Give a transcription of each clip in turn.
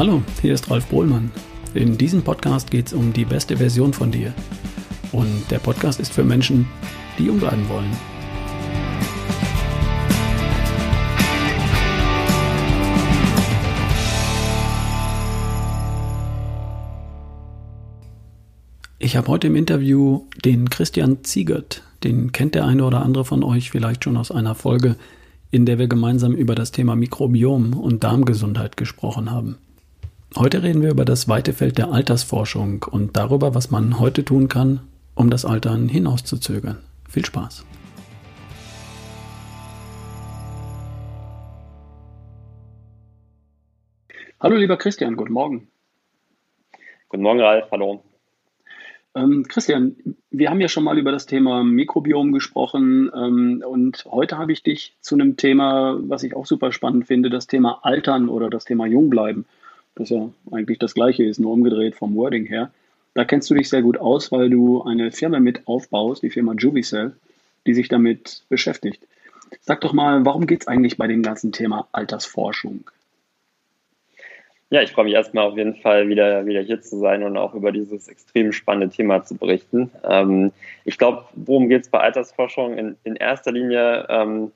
Hallo, hier ist Ralf Bohlmann. In diesem Podcast geht es um die beste Version von dir. Und der Podcast ist für Menschen, die jung bleiben wollen. Ich habe heute im Interview den Christian Ziegert. Den kennt der eine oder andere von euch vielleicht schon aus einer Folge, in der wir gemeinsam über das Thema Mikrobiom und Darmgesundheit gesprochen haben. Heute reden wir über das weite Feld der Altersforschung und darüber, was man heute tun kann, um das Altern hinauszuzögern. Viel Spaß! Hallo lieber Christian, guten Morgen. Guten Morgen, Ralf, hallo. Ähm, Christian, wir haben ja schon mal über das Thema Mikrobiom gesprochen ähm, und heute habe ich dich zu einem Thema, was ich auch super spannend finde, das Thema Altern oder das Thema Jungbleiben, das ja eigentlich das gleiche ist, nur umgedreht vom Wording her. Da kennst du dich sehr gut aus, weil du eine Firma mit aufbaust, die Firma Jubicell, die sich damit beschäftigt. Sag doch mal, warum geht es eigentlich bei dem ganzen Thema Altersforschung? Ja, ich freue mich erstmal auf jeden Fall wieder, wieder hier zu sein und auch über dieses extrem spannende Thema zu berichten. Ähm, ich glaube, worum geht es bei Altersforschung? In, in erster Linie ähm,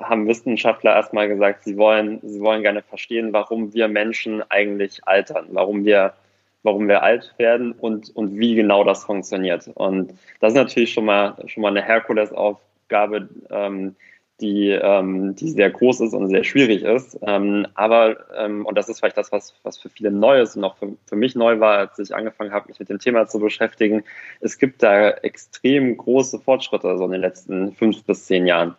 haben Wissenschaftler erstmal gesagt, sie wollen, sie wollen gerne verstehen, warum wir Menschen eigentlich altern, warum wir, warum wir alt werden und, und wie genau das funktioniert. Und das ist natürlich schon mal, schon mal eine Herkulesaufgabe, ähm, die, ähm, die sehr groß ist und sehr schwierig ist. Ähm, aber, ähm, und das ist vielleicht das, was, was für viele neu ist und auch für, für mich neu war, als ich angefangen habe, mich mit dem Thema zu beschäftigen, es gibt da extrem große Fortschritte so in den letzten fünf bis zehn Jahren.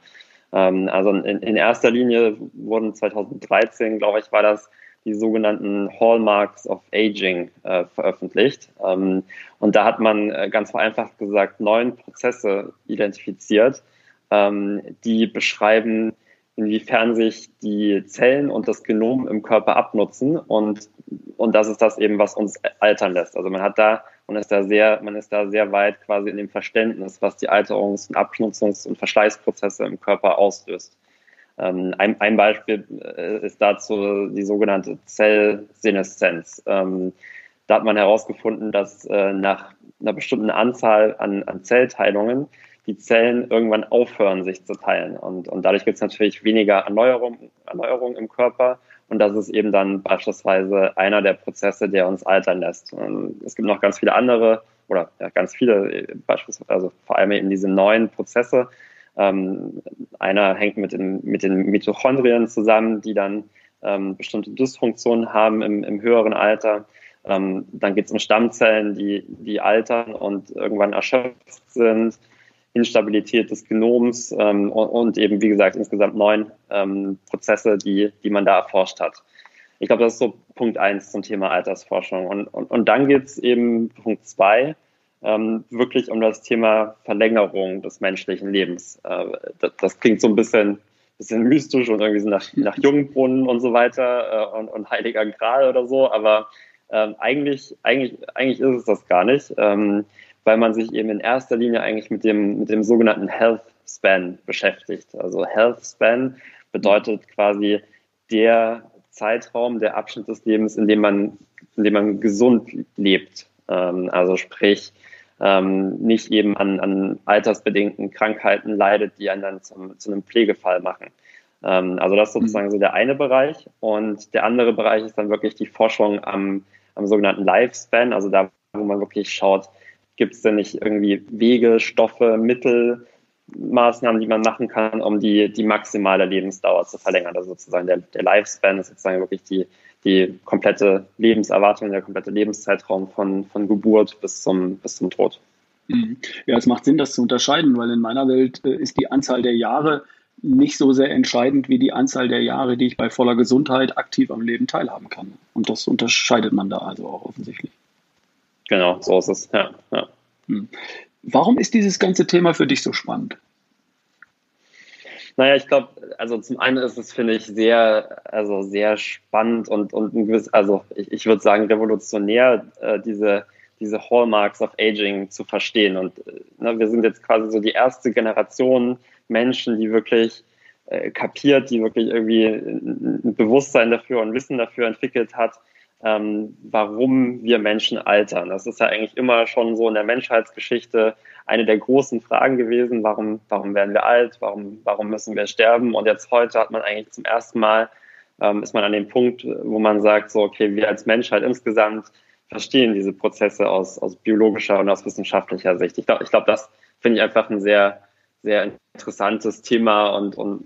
Ähm, also in, in erster Linie wurden 2013, glaube ich, war das, die sogenannten Hallmarks of Aging äh, veröffentlicht. Ähm, und da hat man äh, ganz vereinfacht gesagt neun Prozesse identifiziert, ähm, die beschreiben, inwiefern sich die Zellen und das Genom im Körper abnutzen und, und das ist das eben, was uns altern lässt. Also man hat da, man ist da sehr, man ist da sehr weit quasi in dem Verständnis, was die Alterungs- und Abnutzungs- und Verschleißprozesse im Körper auslöst. Ähm, ein, ein Beispiel äh, ist dazu die sogenannte Zellseneszenz. Ähm, da hat man herausgefunden, dass äh, nach einer bestimmten Anzahl an, an Zellteilungen die Zellen irgendwann aufhören, sich zu teilen. Und, und dadurch gibt es natürlich weniger Erneuerung, Erneuerung im Körper. Und das ist eben dann beispielsweise einer der Prozesse, der uns altern lässt. Und es gibt noch ganz viele andere oder ja, ganz viele, beispielsweise, also vor allem eben diese neuen Prozesse. Ähm, einer hängt mit den, mit den Mitochondrien zusammen, die dann ähm, bestimmte Dysfunktionen haben im, im höheren Alter. Ähm, dann geht es um Stammzellen, die, die altern und irgendwann erschöpft sind. Instabilität des Genoms ähm, und, eben, wie gesagt, insgesamt neun ähm, Prozesse, die, die man da erforscht hat. Ich glaube, das ist so Punkt eins zum Thema Altersforschung. Und, und, und dann geht es eben Punkt zwei ähm, wirklich um das Thema Verlängerung des menschlichen Lebens. Äh, das, das, klingt so ein bisschen, bisschen mystisch und irgendwie so nach, nach Jungbrunnen und so weiter äh, und, und Heiliger Gral oder so, aber ähm, eigentlich, eigentlich, eigentlich ist es das gar nicht. Ähm, weil man sich eben in erster Linie eigentlich mit dem, mit dem sogenannten Health Span beschäftigt. Also Health Span bedeutet quasi der Zeitraum, der Abschnitt des Lebens, in dem man, in dem man gesund lebt. Ähm, also sprich, ähm, nicht eben an, an altersbedingten Krankheiten leidet, die einen dann zum, zu einem Pflegefall machen. Ähm, also das ist sozusagen so der eine Bereich. Und der andere Bereich ist dann wirklich die Forschung am, am sogenannten Lifespan, also da, wo man wirklich schaut, Gibt es denn nicht irgendwie Wege, Stoffe, Mittel, Maßnahmen, die man machen kann, um die, die maximale Lebensdauer zu verlängern? Also sozusagen der, der Lifespan ist sozusagen wirklich die, die komplette Lebenserwartung, der komplette Lebenszeitraum von, von Geburt bis zum, bis zum Tod. Mhm. Ja, es macht Sinn, das zu unterscheiden, weil in meiner Welt äh, ist die Anzahl der Jahre nicht so sehr entscheidend wie die Anzahl der Jahre, die ich bei voller Gesundheit aktiv am Leben teilhaben kann. Und das unterscheidet man da also auch offensichtlich. Genau, so ist es. Ja, ja. Hm. Warum ist dieses ganze Thema für dich so spannend? Naja, ich glaube, also zum einen ist es, finde ich, sehr, also sehr spannend und, und ein gewiss, also ich, ich würde sagen, revolutionär, äh, diese, diese Hallmarks of Aging zu verstehen. Und äh, ne, wir sind jetzt quasi so die erste Generation Menschen, die wirklich äh, kapiert, die wirklich irgendwie ein Bewusstsein dafür und Wissen dafür entwickelt hat, ähm, warum wir Menschen altern. Das ist ja eigentlich immer schon so in der Menschheitsgeschichte eine der großen Fragen gewesen. Warum, warum werden wir alt? Warum, warum müssen wir sterben? Und jetzt heute hat man eigentlich zum ersten Mal, ähm, ist man an dem Punkt, wo man sagt, so, okay, wir als Menschheit insgesamt verstehen diese Prozesse aus, aus biologischer und aus wissenschaftlicher Sicht. Ich glaube, ich glaub, das finde ich einfach ein sehr, sehr interessantes Thema und, und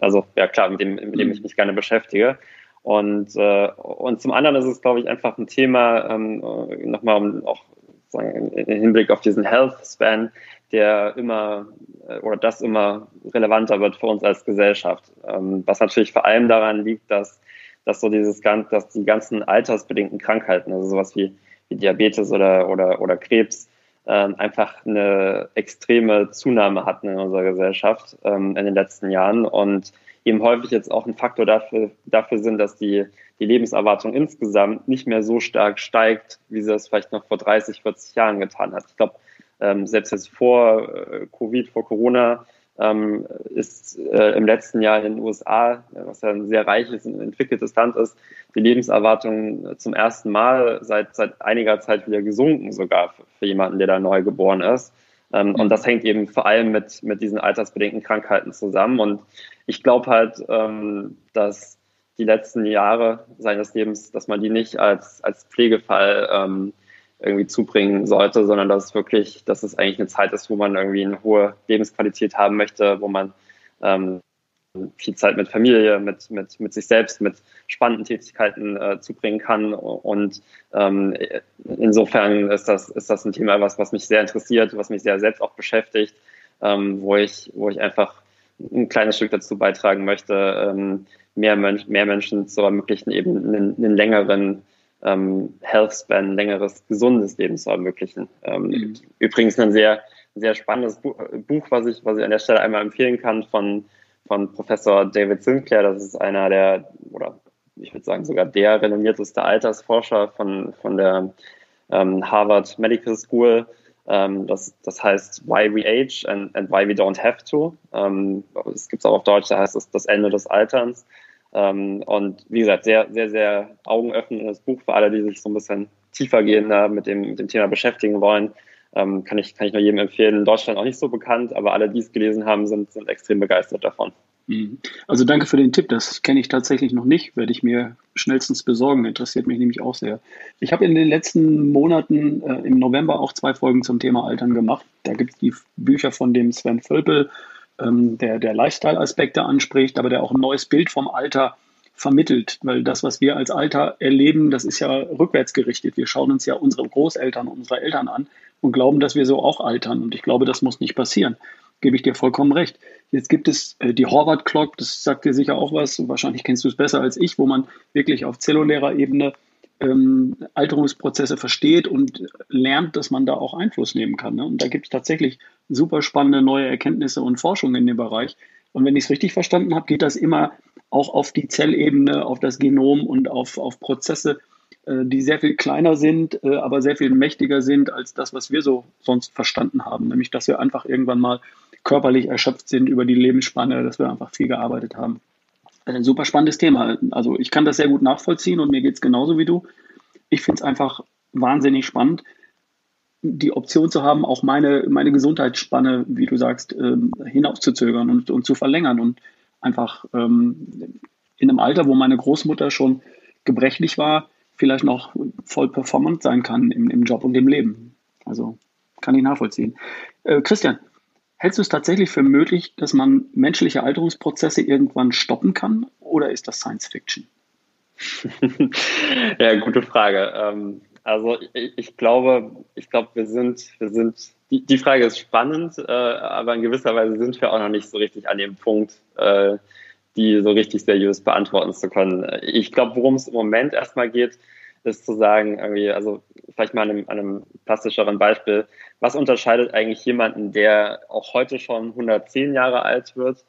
also ja klar, mit dem, mit dem ich mich gerne beschäftige. Und, äh, und zum anderen ist es, glaube ich, einfach ein Thema, ähm, nochmal um auch sagen, im Hinblick auf diesen Health Span, der immer äh, oder das immer relevanter wird für uns als Gesellschaft. Ähm, was natürlich vor allem daran liegt, dass, dass so dieses dass die ganzen altersbedingten Krankheiten, also sowas wie, wie Diabetes oder, oder, oder Krebs, ähm, einfach eine extreme Zunahme hatten in unserer Gesellschaft ähm, in den letzten Jahren und eben häufig jetzt auch ein Faktor dafür, dafür sind, dass die, die Lebenserwartung insgesamt nicht mehr so stark steigt, wie sie das vielleicht noch vor 30, 40 Jahren getan hat. Ich glaube, ähm, selbst jetzt vor äh, Covid, vor Corona, ähm, ist äh, im letzten Jahr in den USA, was ja ein sehr reiches und entwickeltes Land ist, die Lebenserwartung zum ersten Mal seit, seit einiger Zeit wieder gesunken, sogar für, für jemanden, der da neu geboren ist. Ähm, und das hängt eben vor allem mit, mit diesen altersbedingten Krankheiten zusammen. Und ich glaube halt, ähm, dass die letzten Jahre seines Lebens, dass man die nicht als, als Pflegefall ähm, irgendwie zubringen sollte, sondern dass es wirklich, dass es eigentlich eine Zeit ist, wo man irgendwie eine hohe Lebensqualität haben möchte, wo man ähm, viel Zeit mit Familie, mit, mit, mit sich selbst, mit spannenden Tätigkeiten äh, zubringen kann. Und ähm, insofern ist das, ist das ein Thema, was, was mich sehr interessiert, was mich sehr selbst auch beschäftigt, ähm, wo, ich, wo ich einfach ein kleines Stück dazu beitragen möchte, ähm, mehr, Mensch, mehr Menschen zu ermöglichen, eben einen, einen längeren ähm, Health Span, längeres, gesundes Leben zu ermöglichen. Ähm, mhm. Übrigens ein sehr, sehr spannendes Buch, Buch, was ich, was ich an der Stelle einmal empfehlen kann von, von Professor David Sinclair. Das ist einer der, oder ich würde sagen sogar der renommierteste Altersforscher von, von der ähm, Harvard Medical School. Ähm, das, das heißt Why We Age and, and Why We Don't Have to. Ähm, gibt es auch auf Deutsch, da heißt es das Ende des Alterns. Ähm, und wie gesagt, sehr, sehr, sehr augenöffnendes Buch für alle, die sich so ein bisschen tiefer gehender mit dem, mit dem Thema beschäftigen wollen. Ähm, kann, ich, kann ich nur jedem empfehlen. In Deutschland auch nicht so bekannt, aber alle, die es gelesen haben, sind, sind extrem begeistert davon. Mhm. Also danke für den Tipp. Das kenne ich tatsächlich noch nicht. Werde ich mir schnellstens besorgen. Interessiert mich nämlich auch sehr. Ich habe in den letzten Monaten äh, im November auch zwei Folgen zum Thema Altern gemacht. Da gibt es die Bücher von dem Sven Völpel ähm, der, der Lifestyle-Aspekte anspricht, aber der auch ein neues Bild vom Alter vermittelt, weil das, was wir als Alter erleben, das ist ja rückwärts gerichtet. Wir schauen uns ja unsere Großeltern, unsere Eltern an und glauben, dass wir so auch altern. Und ich glaube, das muss nicht passieren. Gebe ich dir vollkommen recht. Jetzt gibt es äh, die Horvath Clock, das sagt dir sicher auch was. Wahrscheinlich kennst du es besser als ich, wo man wirklich auf zellulärer Ebene ähm, Alterungsprozesse versteht und lernt, dass man da auch Einfluss nehmen kann. Ne? Und da gibt es tatsächlich super spannende neue Erkenntnisse und Forschung in dem Bereich. Und wenn ich es richtig verstanden habe, geht das immer auch auf die Zellebene, auf das Genom und auf, auf Prozesse, die sehr viel kleiner sind, äh, aber sehr viel mächtiger sind als das, was wir so sonst verstanden haben. Nämlich, dass wir einfach irgendwann mal körperlich erschöpft sind über die Lebensspanne, dass wir einfach viel gearbeitet haben. Ein super spannendes Thema. Also ich kann das sehr gut nachvollziehen und mir geht es genauso wie du. Ich finde es einfach wahnsinnig spannend, die Option zu haben, auch meine, meine Gesundheitsspanne, wie du sagst, ähm, hinauszuzögern und, und zu verlängern und einfach ähm, in einem Alter, wo meine Großmutter schon gebrechlich war, vielleicht noch voll performant sein kann im, im Job und im Leben. Also kann ich nachvollziehen. Äh, Christian, Hältst du es tatsächlich für möglich, dass man menschliche Alterungsprozesse irgendwann stoppen kann oder ist das Science Fiction? ja, gute Frage. Ähm, also ich, ich, glaube, ich glaube, wir sind, wir sind, die, die Frage ist spannend, äh, aber in gewisser Weise sind wir auch noch nicht so richtig an dem Punkt, äh, die so richtig seriös beantworten zu können. Ich glaube, worum es im Moment erstmal geht, ist zu sagen, irgendwie, also vielleicht mal an einem, einem plastischeren Beispiel, was unterscheidet eigentlich jemanden, der auch heute schon 110 Jahre alt wird,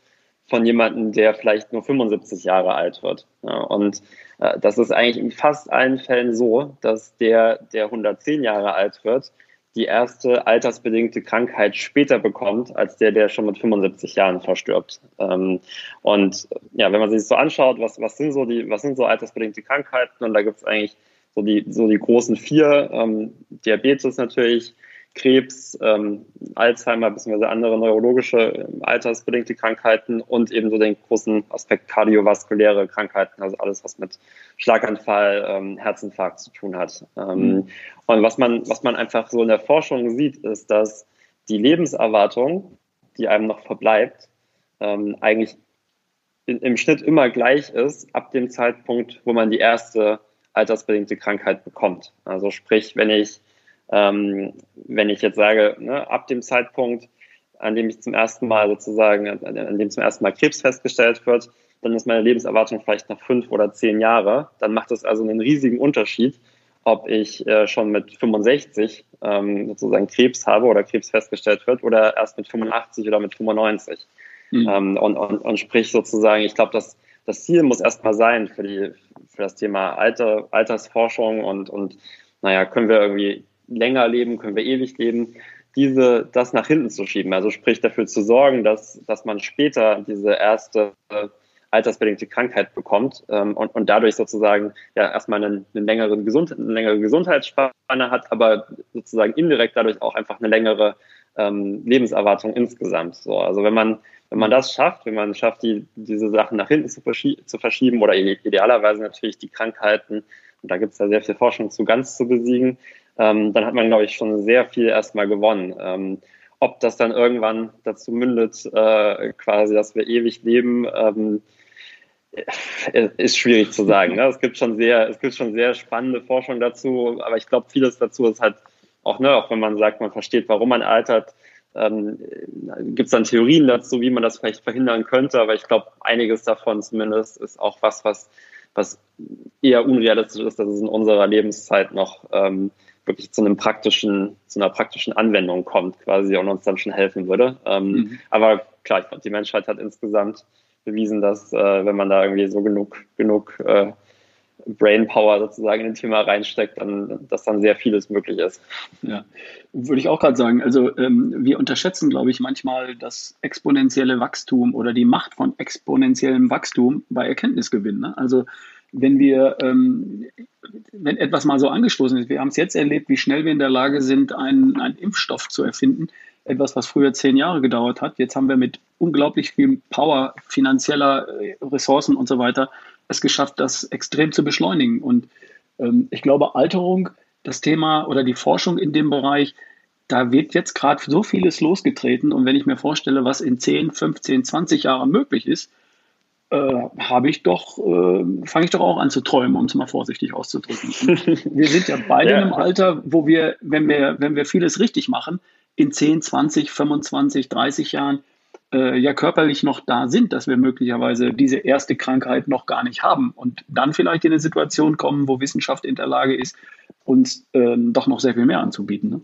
von jemandem, der vielleicht nur 75 Jahre alt wird. Ja, und äh, das ist eigentlich in fast allen Fällen so, dass der, der 110 Jahre alt wird, die erste altersbedingte Krankheit später bekommt, als der, der schon mit 75 Jahren verstirbt. Ähm, und ja, wenn man sich so anschaut, was, was sind so die, was sind so altersbedingte Krankheiten? Und da gibt es eigentlich so die, so die großen vier, ähm, Diabetes natürlich, Krebs, ähm, Alzheimer bzw. andere neurologische äh, altersbedingte Krankheiten und eben so den großen Aspekt kardiovaskuläre Krankheiten, also alles, was mit Schlaganfall, ähm, Herzinfarkt zu tun hat. Ähm, mhm. Und was man, was man einfach so in der Forschung sieht, ist, dass die Lebenserwartung, die einem noch verbleibt, ähm, eigentlich in, im Schnitt immer gleich ist ab dem Zeitpunkt, wo man die erste altersbedingte Krankheit bekommt. Also sprich, wenn ich ähm, wenn ich jetzt sage, ne, ab dem Zeitpunkt, an dem ich zum ersten Mal sozusagen, an dem zum ersten Mal Krebs festgestellt wird, dann ist meine Lebenserwartung vielleicht noch fünf oder zehn Jahre. Dann macht es also einen riesigen Unterschied, ob ich äh, schon mit 65 ähm, sozusagen Krebs habe oder Krebs festgestellt wird oder erst mit 85 oder mit 95. Mhm. Ähm, und, und, und sprich sozusagen, ich glaube, dass das Ziel muss erstmal sein für, die, für das Thema Alter, Altersforschung und, und naja, können wir irgendwie länger leben, können wir ewig leben, diese, das nach hinten zu schieben. Also sprich dafür zu sorgen, dass, dass man später diese erste altersbedingte Krankheit bekommt ähm, und, und dadurch sozusagen ja erstmal einen, einen längeren Gesund, eine längere Gesundheitsspanne hat, aber sozusagen indirekt dadurch auch einfach eine längere ähm, Lebenserwartung insgesamt. So, also wenn man wenn man das schafft, wenn man schafft, die, diese Sachen nach hinten zu, verschieben, zu verschieben oder idealerweise natürlich die Krankheiten, und da gibt es ja sehr viel Forschung zu, ganz zu besiegen, ähm, dann hat man, glaube ich, schon sehr viel erstmal gewonnen. Ähm, ob das dann irgendwann dazu mündet, äh, quasi, dass wir ewig leben, ähm, äh, ist schwierig zu sagen. Ne? Es gibt schon sehr, es gibt schon sehr spannende Forschung dazu, aber ich glaube, vieles dazu ist halt auch, ne, auch wenn man sagt, man versteht, warum man altert, ähm, gibt es dann Theorien dazu, wie man das vielleicht verhindern könnte, aber ich glaube, einiges davon zumindest ist auch was, was, was eher unrealistisch ist, dass es in unserer Lebenszeit noch ähm, wirklich zu einem praktischen, zu einer praktischen Anwendung kommt, quasi und uns dann schon helfen würde. Ähm, mhm. Aber klar, ich glaube, die Menschheit hat insgesamt bewiesen, dass äh, wenn man da irgendwie so genug, genug äh, Brainpower sozusagen in ein Thema reinsteckt, dann, dass dann sehr vieles möglich ist. Ja, würde ich auch gerade sagen. Also ähm, wir unterschätzen, glaube ich, manchmal das exponentielle Wachstum oder die Macht von exponentiellem Wachstum bei Erkenntnisgewinn. Ne? Also wenn wir, ähm, wenn etwas mal so angestoßen ist, wir haben es jetzt erlebt, wie schnell wir in der Lage sind, einen, einen Impfstoff zu erfinden. Etwas, was früher zehn Jahre gedauert hat. Jetzt haben wir mit unglaublich viel Power, finanzieller äh, Ressourcen und so weiter es geschafft, das extrem zu beschleunigen. Und ähm, ich glaube, Alterung, das Thema oder die Forschung in dem Bereich, da wird jetzt gerade so vieles losgetreten. Und wenn ich mir vorstelle, was in 10, 15, 20 Jahren möglich ist, habe ich doch, äh, fange ich doch auch an zu träumen, um es mal vorsichtig auszudrücken. wir sind ja beide ja. in einem Alter, wo wir, wenn wir, wenn wir vieles richtig machen, in 10, 20, 25, 30 Jahren äh, ja körperlich noch da sind, dass wir möglicherweise diese erste Krankheit noch gar nicht haben und dann vielleicht in eine Situation kommen, wo Wissenschaft in der Lage ist, uns ähm, doch noch sehr viel mehr anzubieten. Ne?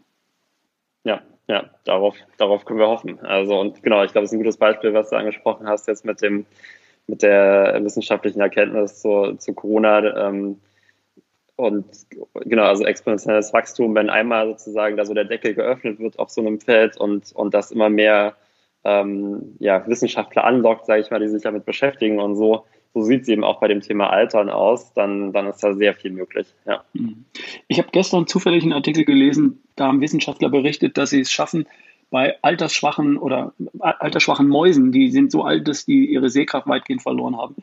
Ja, ja, darauf, darauf können wir hoffen. Also und genau, ich glaube, es ist ein gutes Beispiel, was du angesprochen hast jetzt mit dem mit der wissenschaftlichen Erkenntnis zu, zu Corona. Ähm, und genau, also exponentielles Wachstum, wenn einmal sozusagen da so der Deckel geöffnet wird auf so einem Feld und, und das immer mehr ähm, ja, Wissenschaftler anlockt, sage ich mal, die sich damit beschäftigen und so, so sieht es eben auch bei dem Thema Altern aus, dann, dann ist da sehr viel möglich. Ja. Ich habe gestern zufällig einen Artikel gelesen, da haben Wissenschaftler berichtet, dass sie es schaffen, bei altersschwachen oder altersschwachen Mäusen, die sind so alt, dass die ihre Sehkraft weitgehend verloren haben,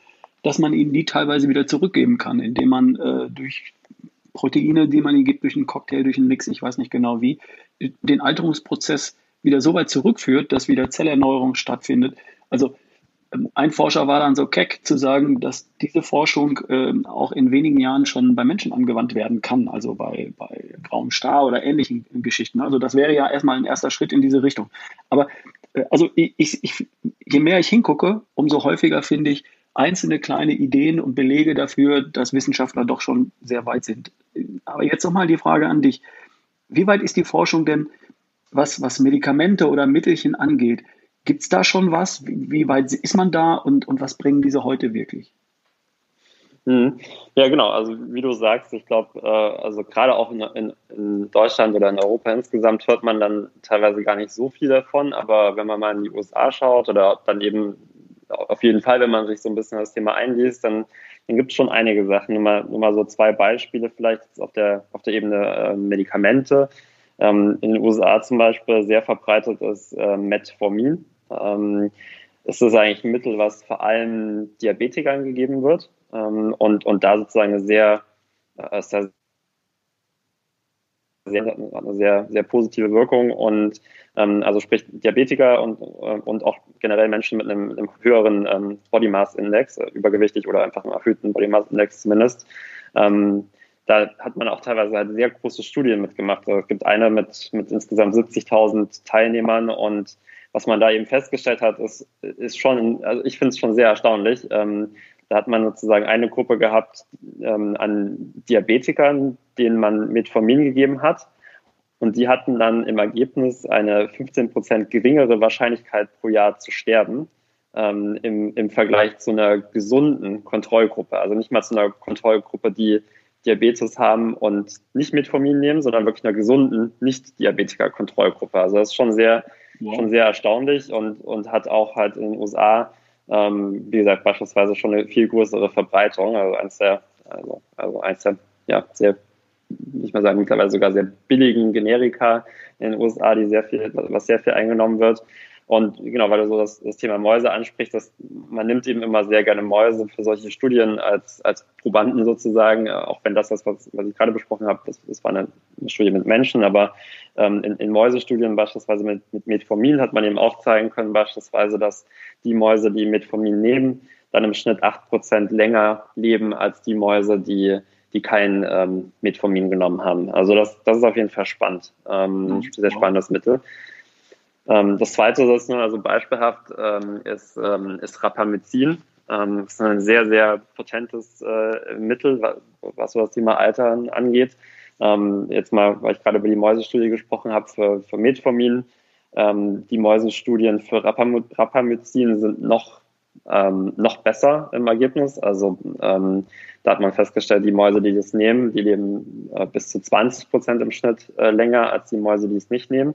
dass man ihnen die teilweise wieder zurückgeben kann, indem man äh, durch Proteine, die man ihnen gibt, durch einen Cocktail, durch einen Mix, ich weiß nicht genau wie, den Alterungsprozess wieder so weit zurückführt, dass wieder Zellerneuerung stattfindet. Also ein Forscher war dann so keck zu sagen, dass diese Forschung äh, auch in wenigen Jahren schon bei Menschen angewandt werden kann, also bei, bei grauem Star oder ähnlichen Geschichten. Also das wäre ja erstmal ein erster Schritt in diese Richtung. Aber äh, also ich, ich, je mehr ich hingucke, umso häufiger finde ich einzelne kleine Ideen und Belege dafür, dass Wissenschaftler doch schon sehr weit sind. Aber jetzt nochmal die Frage an dich. Wie weit ist die Forschung denn, was, was Medikamente oder Mittelchen angeht? Gibt es da schon was? Wie, weit ist man da und, und was bringen diese heute wirklich? Mhm. Ja, genau. Also wie du sagst, ich glaube, äh, also gerade auch in, in, Deutschland oder in Europa insgesamt hört man dann teilweise gar nicht so viel davon. Aber wenn man mal in die USA schaut oder dann eben auf jeden Fall, wenn man sich so ein bisschen das Thema einliest, dann, dann gibt es schon einige Sachen. Nur mal, nur mal so zwei Beispiele vielleicht auf der, auf der Ebene äh, Medikamente. Ähm, in den USA zum Beispiel sehr verbreitet ist äh, Metformin. Ähm, ist das eigentlich ein Mittel, was vor allem Diabetikern gegeben wird ähm, und, und da sozusagen eine sehr, äh, sehr, eine sehr, sehr positive Wirkung und ähm, also sprich Diabetiker und, äh, und auch generell Menschen mit einem, einem höheren ähm, Body Mass Index, äh, übergewichtig oder einfach einem erhöhten Body Mass Index zumindest, ähm, da hat man auch teilweise halt sehr große Studien mitgemacht. Also es gibt eine mit, mit insgesamt 70.000 Teilnehmern und was man da eben festgestellt hat, ist, ist schon, also ich finde es schon sehr erstaunlich. Ähm, da hat man sozusagen eine Gruppe gehabt ähm, an Diabetikern, denen man Metformin gegeben hat. Und die hatten dann im Ergebnis eine 15 Prozent geringere Wahrscheinlichkeit pro Jahr zu sterben ähm, im, im Vergleich zu einer gesunden Kontrollgruppe. Also nicht mal zu einer Kontrollgruppe, die Diabetes haben und nicht Metformin nehmen, sondern wirklich einer gesunden Nicht-Diabetiker-Kontrollgruppe. Also das ist schon sehr, wow. schon sehr erstaunlich und, und hat auch halt in den USA, ähm, wie gesagt, beispielsweise schon eine viel größere Verbreitung. Also eins der, also, also eins der, ja, sehr, ich mal sagen, mittlerweile sogar sehr billigen Generika in den USA, die sehr viel, was sehr viel eingenommen wird. Und genau, weil du so das, das Thema Mäuse ansprichst, dass man nimmt eben immer sehr gerne Mäuse für solche Studien als, als Probanden sozusagen, auch wenn das, das was, was ich gerade besprochen habe, das, das war eine, eine Studie mit Menschen, aber ähm, in, in Mäusestudien beispielsweise mit, mit Metformin hat man eben auch zeigen können, beispielsweise, dass die Mäuse, die Metformin nehmen, dann im Schnitt acht Prozent länger leben als die Mäuse, die die kein ähm, Metformin genommen haben. Also das, das ist auf jeden Fall spannend, ähm, mhm. sehr spannendes Mittel. Ähm, das zweite, das ist nur also beispielhaft, ähm, ist, ähm, ist Rapamycin. Ähm, das ist ein sehr, sehr potentes äh, Mittel, was, was das Thema Altern angeht. Ähm, jetzt mal, weil ich gerade über die Mäusestudie gesprochen habe, für, für Metformin. Ähm, die Mäusestudien für Rapam Rapamycin sind noch, ähm, noch besser im Ergebnis. Also ähm, da hat man festgestellt, die Mäuse, die das nehmen, die leben äh, bis zu 20 Prozent im Schnitt äh, länger als die Mäuse, die es nicht nehmen.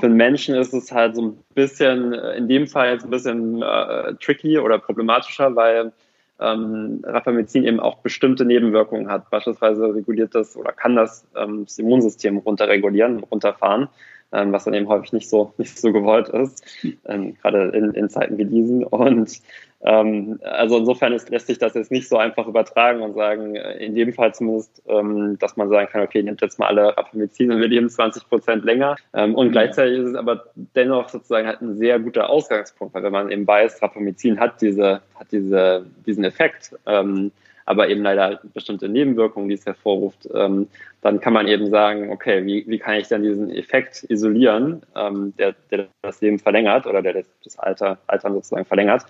Für einen Menschen ist es halt so ein bisschen, äh, in dem Fall jetzt ein bisschen äh, tricky oder problematischer, weil ähm, Rapamycin eben auch bestimmte Nebenwirkungen hat. Beispielsweise reguliert das oder kann das, ähm, das Immunsystem runterregulieren, runterfahren, ähm, was dann eben häufig nicht so, nicht so gewollt ist, ähm, gerade in, in Zeiten wie diesen. Und ähm, also insofern ist, lässt sich das jetzt nicht so einfach übertragen und sagen, äh, in dem Fall zumindest, ähm, dass man sagen kann, okay, nehmt jetzt mal alle Rapamycin und wir leben 20 Prozent länger. Ähm, und gleichzeitig ist es aber dennoch sozusagen halt ein sehr guter Ausgangspunkt, weil wenn man eben weiß, Rapamycin hat diese, hat diese, diesen Effekt, ähm, aber eben leider bestimmte Nebenwirkungen, die es hervorruft, ähm, dann kann man eben sagen, okay, wie, wie kann ich dann diesen Effekt isolieren, ähm, der, der das Leben verlängert oder der das, das Alter, Altern sozusagen verlängert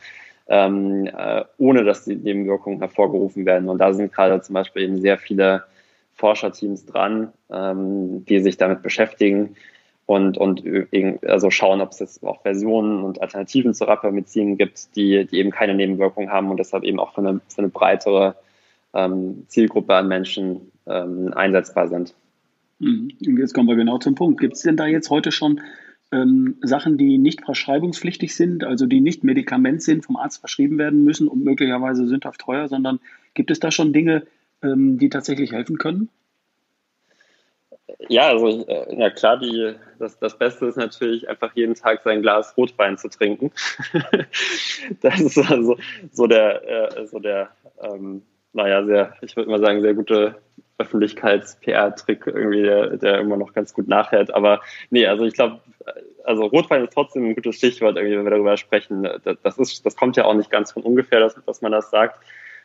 ähm, äh, ohne dass die Nebenwirkungen hervorgerufen werden. Und da sind gerade zum Beispiel eben sehr viele Forscherteams dran, ähm, die sich damit beschäftigen und, und also schauen, ob es jetzt auch Versionen und Alternativen zur Rapamycin gibt, die, die eben keine Nebenwirkungen haben und deshalb eben auch für eine, für eine breitere ähm, Zielgruppe an Menschen ähm, einsetzbar sind. Mhm. Jetzt kommen wir genau zum Punkt. Gibt es denn da jetzt heute schon ähm, Sachen, die nicht verschreibungspflichtig sind, also die nicht Medikament sind, vom Arzt verschrieben werden müssen und möglicherweise sündhaft teuer, sondern gibt es da schon Dinge, ähm, die tatsächlich helfen können? Ja, also äh, ja klar, die, das, das Beste ist natürlich einfach jeden Tag sein Glas Rotwein zu trinken. das ist also so der, äh, so der ähm, naja, sehr, ich würde mal sagen, sehr gute Öffentlichkeits-PR-Trick irgendwie, der, der immer noch ganz gut nachhält. Aber nee, also ich glaube, also Rotwein ist trotzdem ein gutes Stichwort, irgendwie, wenn wir darüber sprechen. Das, ist, das kommt ja auch nicht ganz von ungefähr, dass, dass man das sagt.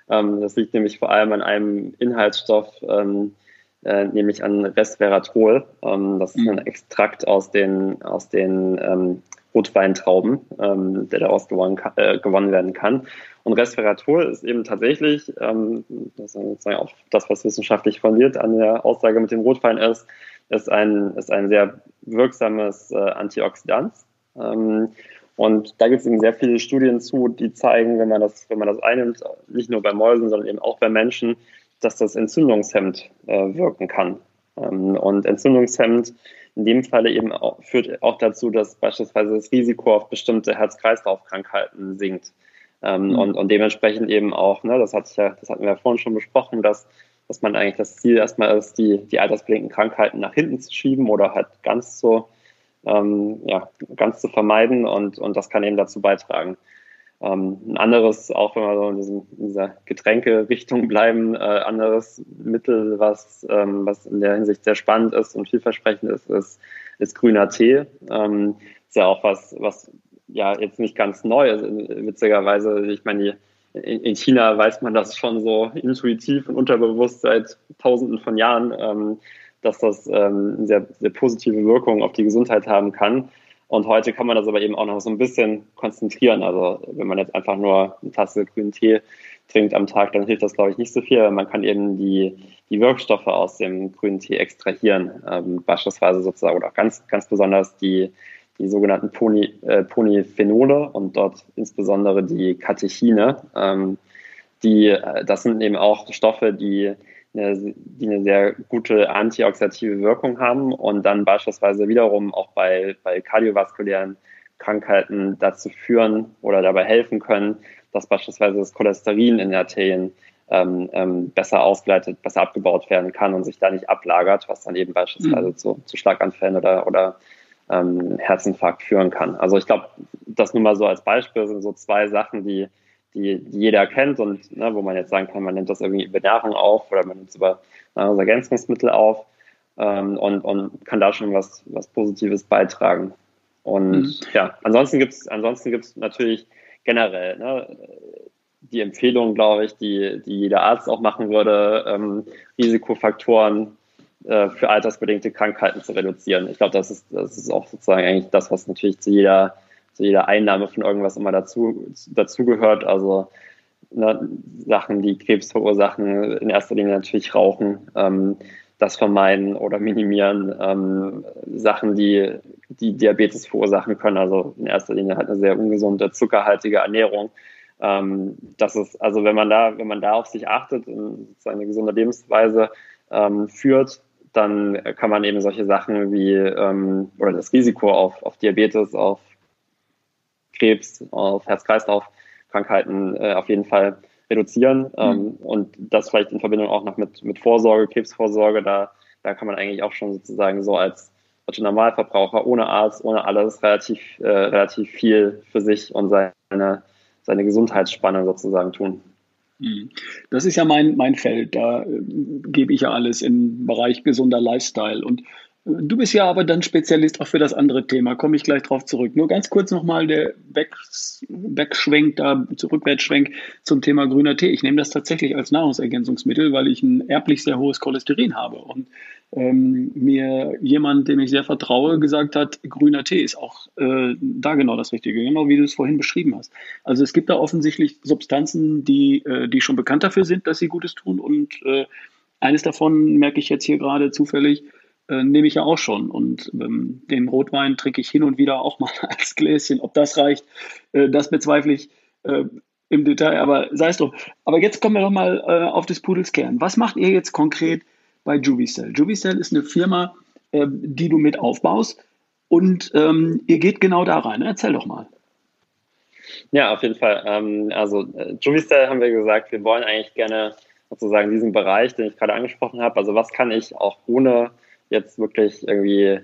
Ähm, das liegt nämlich vor allem an einem Inhaltsstoff, ähm, äh, nämlich an Resveratrol. Ähm, das ist ein mhm. Extrakt aus den, aus den ähm, Rotweintrauben, ähm, der daraus gewonnen, äh, gewonnen werden kann. Und Resveratrol ist eben tatsächlich, ähm, das ist sozusagen auch das, was wissenschaftlich fundiert an der Aussage mit dem Rotwein ist, ist ein, ist ein sehr wirksames äh, Antioxidant. Ähm, Und da gibt es eben sehr viele Studien zu, die zeigen, wenn man das, wenn man das einnimmt, nicht nur bei Mäusen, sondern eben auch bei Menschen, dass das entzündungshemmend äh, wirken kann. Ähm, und entzündungshemmend in dem Falle eben auch, führt auch dazu, dass beispielsweise das Risiko auf bestimmte Herz-Kreislauf-Krankheiten sinkt. Ähm, mhm. und, und dementsprechend eben auch, ne, das, hat ja, das hatten wir ja vorhin schon besprochen, dass, dass man eigentlich das Ziel erstmal ist, die, die altersbedingten Krankheiten nach hinten zu schieben oder halt ganz zu, ähm, ja, ganz zu vermeiden und, und das kann eben dazu beitragen. Ähm, ein anderes, auch wenn wir so in, diesem, in dieser Getränke-Richtung bleiben, äh, anderes Mittel, was, ähm, was in der Hinsicht sehr spannend ist und vielversprechend ist, ist, ist grüner Tee. Ähm, ist ja auch was, was ja jetzt nicht ganz neu ist, witzigerweise. Ich meine, in, in China weiß man das schon so intuitiv und unterbewusst seit tausenden von Jahren, ähm, dass das ähm, eine sehr, sehr positive Wirkung auf die Gesundheit haben kann. Und heute kann man das aber eben auch noch so ein bisschen konzentrieren. Also wenn man jetzt einfach nur eine Tasse grünen Tee trinkt am Tag, dann hilft das, glaube ich, nicht so viel. Man kann eben die, die Wirkstoffe aus dem grünen Tee extrahieren. Ähm, beispielsweise sozusagen oder auch ganz, ganz besonders die, die sogenannten Pony, äh, Ponyphenole und dort insbesondere die Katechine. Ähm, die, äh, das sind eben auch Stoffe, die eine, die eine sehr gute antioxidative Wirkung haben und dann beispielsweise wiederum auch bei, bei kardiovaskulären Krankheiten dazu führen oder dabei helfen können, dass beispielsweise das Cholesterin in den Arterien ähm, ähm, besser ausgeleitet, besser abgebaut werden kann und sich da nicht ablagert, was dann eben beispielsweise mhm. zu, zu Schlaganfällen oder, oder ähm, Herzinfarkt führen kann. Also ich glaube, das nur mal so als Beispiel sind so zwei Sachen, die die, die jeder kennt und ne, wo man jetzt sagen kann, man nimmt das irgendwie über Nahrung auf oder man nimmt es über Nahrungsergänzungsmittel auf ähm, und, und kann da schon was, was Positives beitragen. Und mhm. ja, ansonsten gibt es ansonsten gibt's natürlich generell ne, die Empfehlung, glaube ich, die, die jeder Arzt auch machen würde, ähm, Risikofaktoren äh, für altersbedingte Krankheiten zu reduzieren. Ich glaube, das ist, das ist auch sozusagen eigentlich das, was natürlich zu jeder zu jeder Einnahme von irgendwas immer dazu, dazugehört. Also ne, Sachen, die Krebs verursachen, in erster Linie natürlich Rauchen, ähm, das vermeiden oder minimieren. Ähm, Sachen, die, die Diabetes verursachen können, also in erster Linie halt eine sehr ungesunde, zuckerhaltige Ernährung. Ähm, das ist, also wenn man da, wenn man da auf sich achtet und seine gesunde Lebensweise ähm, führt, dann kann man eben solche Sachen wie ähm, oder das Risiko auf, auf Diabetes, auf Krebs, auf Herz-Kreislauf-Krankheiten äh, auf jeden Fall reduzieren. Mhm. Ähm, und das vielleicht in Verbindung auch noch mit, mit Vorsorge, Krebsvorsorge, da, da kann man eigentlich auch schon sozusagen so als Normalverbraucher ohne Arzt, ohne alles relativ, äh, relativ viel für sich und seine, seine Gesundheitsspanne sozusagen tun. Mhm. Das ist ja mein, mein Feld. Da äh, gebe ich ja alles im Bereich gesunder Lifestyle. Und Du bist ja aber dann Spezialist auch für das andere Thema, komme ich gleich drauf zurück. Nur ganz kurz nochmal der Wegschwenk, da, Rückwärtsschwenk zum Thema grüner Tee. Ich nehme das tatsächlich als Nahrungsergänzungsmittel, weil ich ein erblich sehr hohes Cholesterin habe. Und ähm, mir jemand, dem ich sehr vertraue, gesagt hat, grüner Tee ist auch äh, da genau das Richtige, genau wie du es vorhin beschrieben hast. Also es gibt da offensichtlich Substanzen, die, äh, die schon bekannt dafür sind, dass sie Gutes tun. Und äh, eines davon merke ich jetzt hier gerade zufällig, äh, nehme ich ja auch schon. Und ähm, den Rotwein trinke ich hin und wieder auch mal als Gläschen. Ob das reicht, äh, das bezweifle ich äh, im Detail, aber sei es drum. Aber jetzt kommen wir doch mal äh, auf des Pudels Kern. Was macht ihr jetzt konkret bei Juvicell? Juvicell ist eine Firma, äh, die du mit aufbaust und ähm, ihr geht genau da rein. Erzähl doch mal. Ja, auf jeden Fall. Ähm, also äh, Juvicell haben wir gesagt, wir wollen eigentlich gerne sozusagen diesen Bereich, den ich gerade angesprochen habe, also was kann ich auch ohne jetzt wirklich irgendwie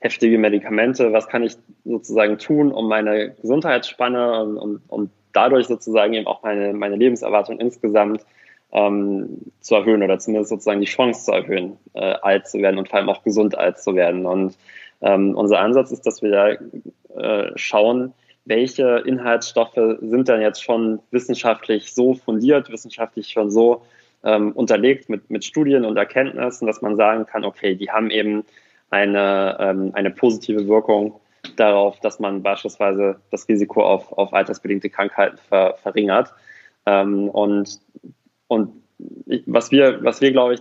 heftige Medikamente, was kann ich sozusagen tun, um meine Gesundheitsspanne und, und, und dadurch sozusagen eben auch meine, meine Lebenserwartung insgesamt ähm, zu erhöhen oder zumindest sozusagen die Chance zu erhöhen, äh, alt zu werden und vor allem auch gesund alt zu werden. Und ähm, unser Ansatz ist, dass wir da äh, schauen, welche Inhaltsstoffe sind dann jetzt schon wissenschaftlich so fundiert, wissenschaftlich schon so ähm, unterlegt mit, mit Studien und Erkenntnissen, dass man sagen kann, okay, die haben eben eine, ähm, eine positive Wirkung darauf, dass man beispielsweise das Risiko auf, auf altersbedingte Krankheiten ver, verringert. Ähm, und, und was wir, was wir, glaube ich,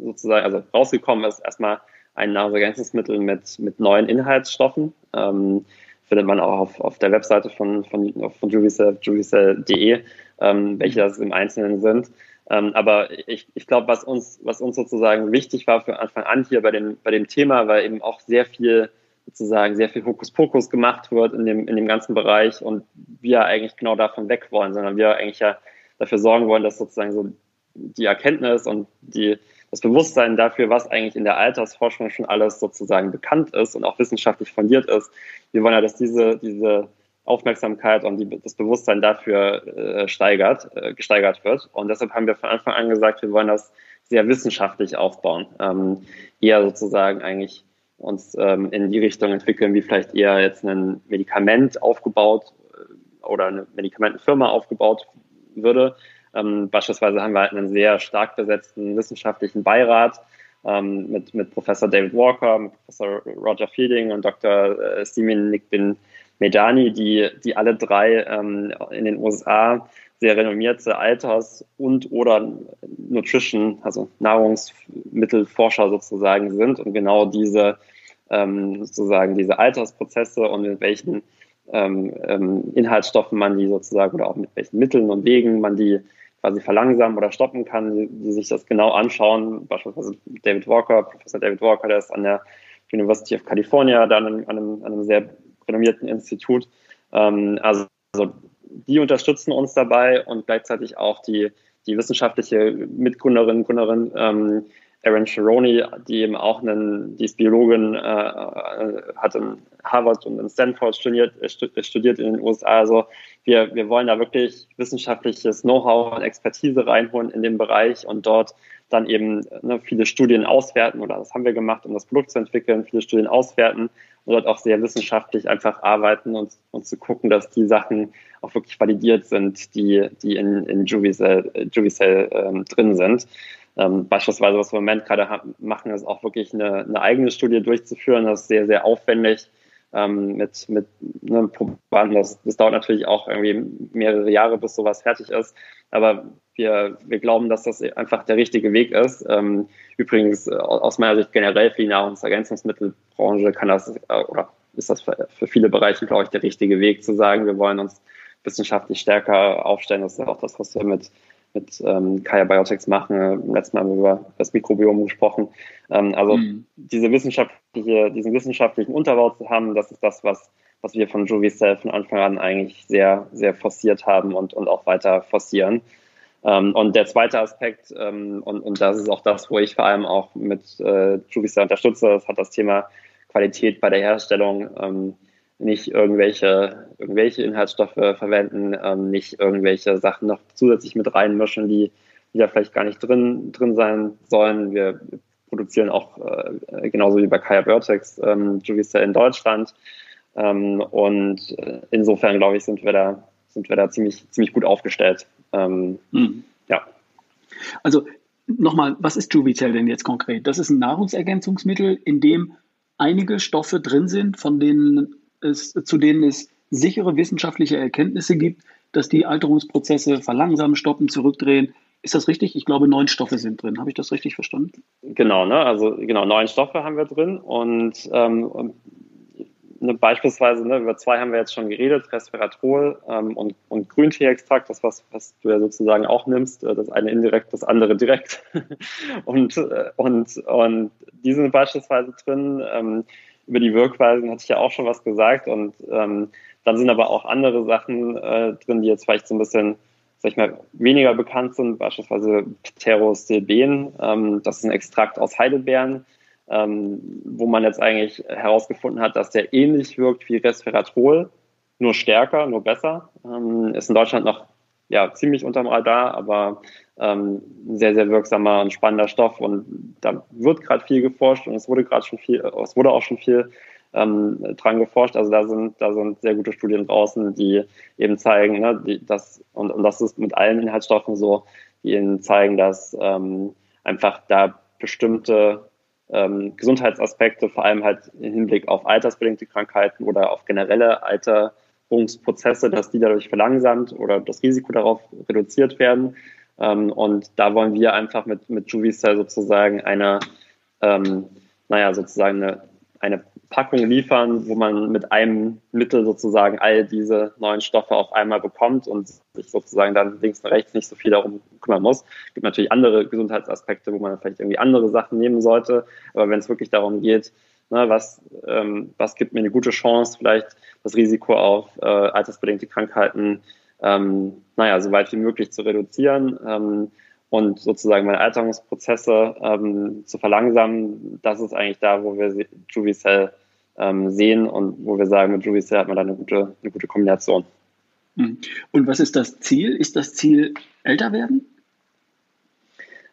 sozusagen, also rausgekommen ist, erstmal ein Nahrungsergänzungsmittel mit, mit neuen Inhaltsstoffen. Ähm, findet man auch auf, auf der Webseite von, von, von Juvicell, juvicell.de, ähm, welche das im Einzelnen sind. Ähm, aber ich, ich glaube, was uns, was uns sozusagen wichtig war für Anfang an hier bei dem, bei dem Thema, weil eben auch sehr viel sozusagen sehr viel Hokuspokus gemacht wird in dem, in dem ganzen Bereich und wir eigentlich genau davon weg wollen, sondern wir eigentlich ja dafür sorgen wollen, dass sozusagen so die Erkenntnis und die, das Bewusstsein dafür, was eigentlich in der Altersforschung schon alles sozusagen bekannt ist und auch wissenschaftlich fundiert ist. Wir wollen ja, dass diese, diese Aufmerksamkeit und die, das Bewusstsein dafür äh, steigert, äh, gesteigert wird. Und deshalb haben wir von Anfang an gesagt, wir wollen das sehr wissenschaftlich aufbauen. Ähm, eher sozusagen eigentlich uns ähm, in die Richtung entwickeln, wie vielleicht eher jetzt ein Medikament aufgebaut äh, oder eine Medikamentenfirma aufgebaut würde. Ähm, beispielsweise haben wir halt einen sehr stark besetzten wissenschaftlichen Beirat ähm, mit, mit Professor David Walker, mit Professor Roger Fielding und Dr. Äh, Simin Nikbin Medani, die, die alle drei ähm, in den USA sehr renommierte Alters- und oder Nutrition, also Nahrungsmittelforscher sozusagen sind und genau diese ähm, sozusagen diese Altersprozesse und mit welchen ähm, ähm, Inhaltsstoffen man die sozusagen oder auch mit welchen Mitteln und Wegen man die quasi verlangsamen oder stoppen kann, die, die sich das genau anschauen. Beispielsweise David Walker, Professor David Walker, der ist an der University of California, da an einem, an einem, sehr renommierten Institut. Ähm, also, also die unterstützen uns dabei und gleichzeitig auch die, die wissenschaftliche Mitgründerin, Gründerin ähm, Erin Sharoni, die eben auch einen, die ist Biologin, äh, hat in Harvard und in Stanford studiert, studiert in den USA. Also wir, wir wollen da wirklich wissenschaftliches Know-how und Expertise reinholen in den Bereich und dort dann eben ne, viele Studien auswerten oder das haben wir gemacht, um das Produkt zu entwickeln, viele Studien auswerten und dort auch sehr wissenschaftlich einfach arbeiten und, und zu gucken, dass die Sachen auch wirklich validiert sind, die, die in, in Juvicell, Juvicell ähm, drin sind. Ähm, beispielsweise, was wir im Moment gerade machen, ist auch wirklich eine, eine eigene Studie durchzuführen. Das ist sehr, sehr aufwendig ähm, mit, mit ne, Probanden. Das, das dauert natürlich auch irgendwie mehrere Jahre, bis sowas fertig ist. Aber wir, wir glauben, dass das einfach der richtige Weg ist. Ähm, übrigens, äh, aus meiner Sicht generell für die Nahrungsergänzungsmittelbranche kann das äh, oder ist das für, für viele Bereiche, glaube ich, der richtige Weg zu sagen, wir wollen uns wissenschaftlich stärker aufstellen. Das ist auch das, was wir mit, mit ähm, Kaya Biotics machen. Im letzten Mal haben wir über das Mikrobiom gesprochen. Ähm, also mhm. diese wissenschaftliche, diesen wissenschaftlichen Unterbau zu haben, das ist das, was, was wir von Juvicell von Anfang an eigentlich sehr, sehr forciert haben und, und auch weiter forcieren. Ähm, und der zweite Aspekt, ähm, und, und das ist auch das, wo ich vor allem auch mit äh, Juvisa unterstütze, das hat das Thema Qualität bei der Herstellung. Nicht irgendwelche, irgendwelche Inhaltsstoffe verwenden, ähm, nicht irgendwelche Sachen noch zusätzlich mit reinmischen, die, die da vielleicht gar nicht drin, drin sein sollen. Wir produzieren auch äh, genauso wie bei Kaya Vertex ähm, Juvisa in Deutschland. Ähm, und äh, insofern, glaube ich, sind wir da, sind wir da ziemlich, ziemlich gut aufgestellt. Ähm, mhm. Ja. Also nochmal, was ist Juvicell denn jetzt konkret? Das ist ein Nahrungsergänzungsmittel, in dem einige Stoffe drin sind, von denen es, zu denen es sichere wissenschaftliche Erkenntnisse gibt, dass die Alterungsprozesse verlangsamen, stoppen, zurückdrehen. Ist das richtig? Ich glaube, neun Stoffe sind drin. Habe ich das richtig verstanden? Genau, ne? Also genau, neun Stoffe haben wir drin und ähm, ne, beispielsweise, ne, über zwei haben wir jetzt schon geredet, Resveratrol ähm, und, und Grünteeextrakt, das was, was du ja sozusagen auch nimmst, äh, das eine indirekt, das andere direkt. und, äh, und, und die sind beispielsweise drin. Ähm, über die Wirkweisen hatte ich ja auch schon was gesagt und ähm, dann sind aber auch andere Sachen äh, drin, die jetzt vielleicht so ein bisschen sag ich mal, weniger bekannt sind, beispielsweise Pterostilben. Ähm, das ist ein Extrakt aus Heidelbeeren ähm, wo man jetzt eigentlich herausgefunden hat, dass der ähnlich wirkt wie Resveratrol, nur stärker, nur besser. Ähm, ist in Deutschland noch ja, ziemlich unterm Radar, aber ähm, ein sehr, sehr wirksamer und spannender Stoff. Und da wird gerade viel geforscht und es wurde gerade schon viel, es wurde auch schon viel ähm, dran geforscht. Also da sind, da sind sehr gute Studien draußen, die eben zeigen, ne, die, das, und, und das ist mit allen Inhaltsstoffen so, die ihnen zeigen, dass ähm, einfach da bestimmte ähm, Gesundheitsaspekte, vor allem halt im Hinblick auf altersbedingte Krankheiten oder auf generelle Alterungsprozesse, dass die dadurch verlangsamt oder das Risiko darauf reduziert werden. Ähm, und da wollen wir einfach mit, mit Juvicell sozusagen eine, ähm, naja, sozusagen eine, eine Packung liefern, wo man mit einem Mittel sozusagen all diese neuen Stoffe auf einmal bekommt und sich sozusagen dann links und rechts nicht so viel darum kümmern muss. Es gibt natürlich andere Gesundheitsaspekte, wo man vielleicht irgendwie andere Sachen nehmen sollte. Aber wenn es wirklich darum geht, ne, was, ähm, was gibt mir eine gute Chance, vielleicht das Risiko auf äh, altersbedingte Krankheiten, ähm, naja, so weit wie möglich zu reduzieren, ähm, und sozusagen meine Alterungsprozesse ähm, zu verlangsamen, das ist eigentlich da, wo wir Juvicell ähm, sehen und wo wir sagen, mit Juvicell hat man da eine gute, eine gute Kombination. Hm. Und was ist das Ziel? Ist das Ziel älter werden?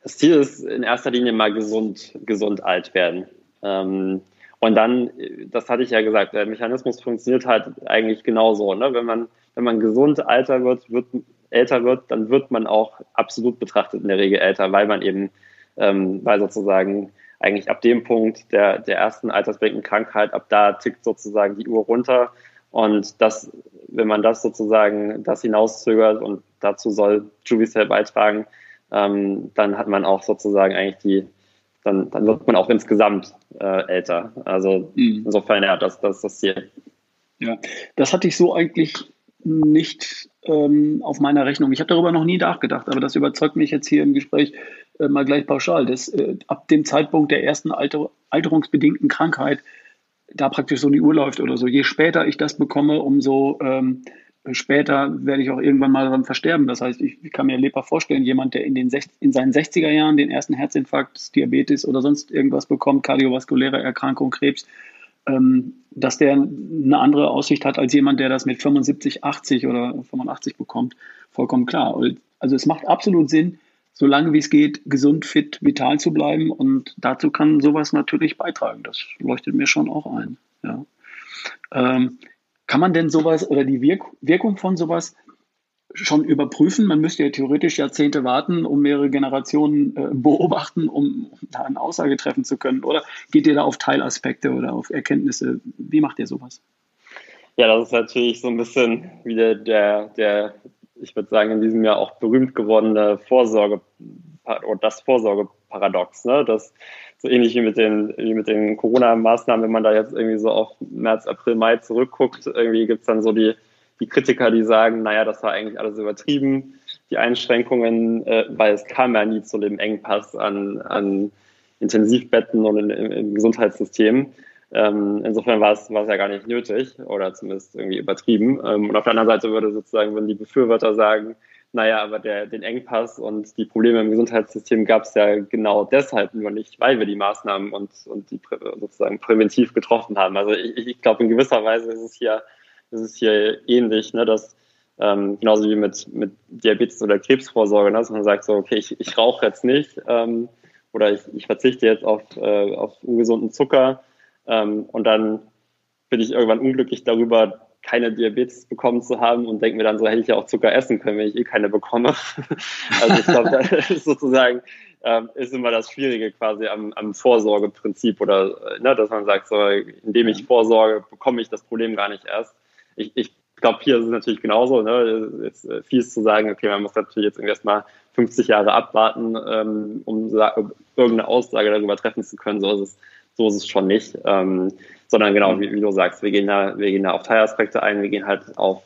Das Ziel ist in erster Linie mal gesund, gesund alt werden. Ähm, und dann, das hatte ich ja gesagt, der Mechanismus funktioniert halt eigentlich genauso. Ne? Wenn man, wenn man gesund alter wird, wird älter wird, dann wird man auch absolut betrachtet in der Regel älter, weil man eben, ähm, weil sozusagen eigentlich ab dem Punkt der, der ersten altersbedingten Krankheit, ab da tickt sozusagen die Uhr runter. Und das, wenn man das sozusagen, das hinauszögert und dazu soll Juvicell beitragen, ähm, dann hat man auch sozusagen eigentlich die, dann, dann wird man auch insgesamt äh, älter. Also mhm. insofern, ja, das, das ist das Ziel. Ja, das hatte ich so eigentlich nicht ähm, auf meiner Rechnung. Ich habe darüber noch nie nachgedacht, aber das überzeugt mich jetzt hier im Gespräch äh, mal gleich pauschal, dass äh, ab dem Zeitpunkt der ersten Alter, alterungsbedingten Krankheit da praktisch so die Uhr läuft oder so. Je später ich das bekomme, umso ähm, später werde ich auch irgendwann mal daran versterben. Das heißt, ich, kann mir lebbar vorstellen, jemand, der in, den in seinen 60er Jahren den ersten Herzinfarkt, Diabetes oder sonst irgendwas bekommt, kardiovaskuläre Erkrankung, Krebs, ähm, dass der eine andere Aussicht hat als jemand, der das mit 75, 80 oder 85 bekommt. Vollkommen klar. Also es macht absolut Sinn, solange wie es geht, gesund, fit, vital zu bleiben. Und dazu kann sowas natürlich beitragen. Das leuchtet mir schon auch ein. Ja. Ähm, kann man denn sowas oder die Wirk Wirkung von sowas schon überprüfen. Man müsste ja theoretisch Jahrzehnte warten, um mehrere Generationen äh, beobachten, um, da eine Aussage treffen zu können. Oder geht ihr da auf Teilaspekte oder auf Erkenntnisse? Wie macht ihr sowas? Ja, das ist natürlich so ein bisschen wieder der, der ich würde sagen, in diesem Jahr auch berühmt gewordene Vorsorge das Vorsorgeparadox, ne? Das so ähnlich wie mit den, wie mit den Corona-Maßnahmen, wenn man da jetzt irgendwie so auf März, April, Mai zurückguckt, irgendwie gibt es dann so die die Kritiker, die sagen, naja, das war eigentlich alles übertrieben, die Einschränkungen, äh, weil es kam ja nie zu dem Engpass an, an Intensivbetten und in, im, im Gesundheitssystem. Ähm, insofern war es, war es ja gar nicht nötig oder zumindest irgendwie übertrieben. Ähm, und auf der anderen Seite würde sozusagen, wenn die Befürworter sagen, naja, aber der, den Engpass und die Probleme im Gesundheitssystem gab es ja genau deshalb nur nicht, weil wir die Maßnahmen und, und die sozusagen präventiv getroffen haben. Also ich, ich glaube, in gewisser Weise ist es hier ist es hier ähnlich, ne, dass ähm, genauso wie mit, mit Diabetes oder Krebsvorsorge, ne, dass man sagt so, okay, ich, ich rauche jetzt nicht ähm, oder ich, ich verzichte jetzt auf, äh, auf ungesunden Zucker ähm, und dann bin ich irgendwann unglücklich darüber, keine Diabetes bekommen zu haben und denke mir dann so, hätte ich ja auch Zucker essen können, wenn ich eh keine bekomme. also ich glaube, das ist sozusagen ähm, ist immer das Schwierige quasi am, am Vorsorgeprinzip oder ne, dass man sagt, so, indem ich vorsorge, bekomme ich das Problem gar nicht erst ich, ich glaube, hier ist es natürlich genauso. Ne? Jetzt äh, fies zu sagen, okay, man muss natürlich jetzt erstmal 50 Jahre abwarten, ähm, um irgendeine Aussage darüber treffen zu können. So ist es, so ist es schon nicht. Ähm, sondern genau, wie, wie, du sagst, wir gehen da, wir gehen da auf Teilaspekte ein, wir gehen halt auf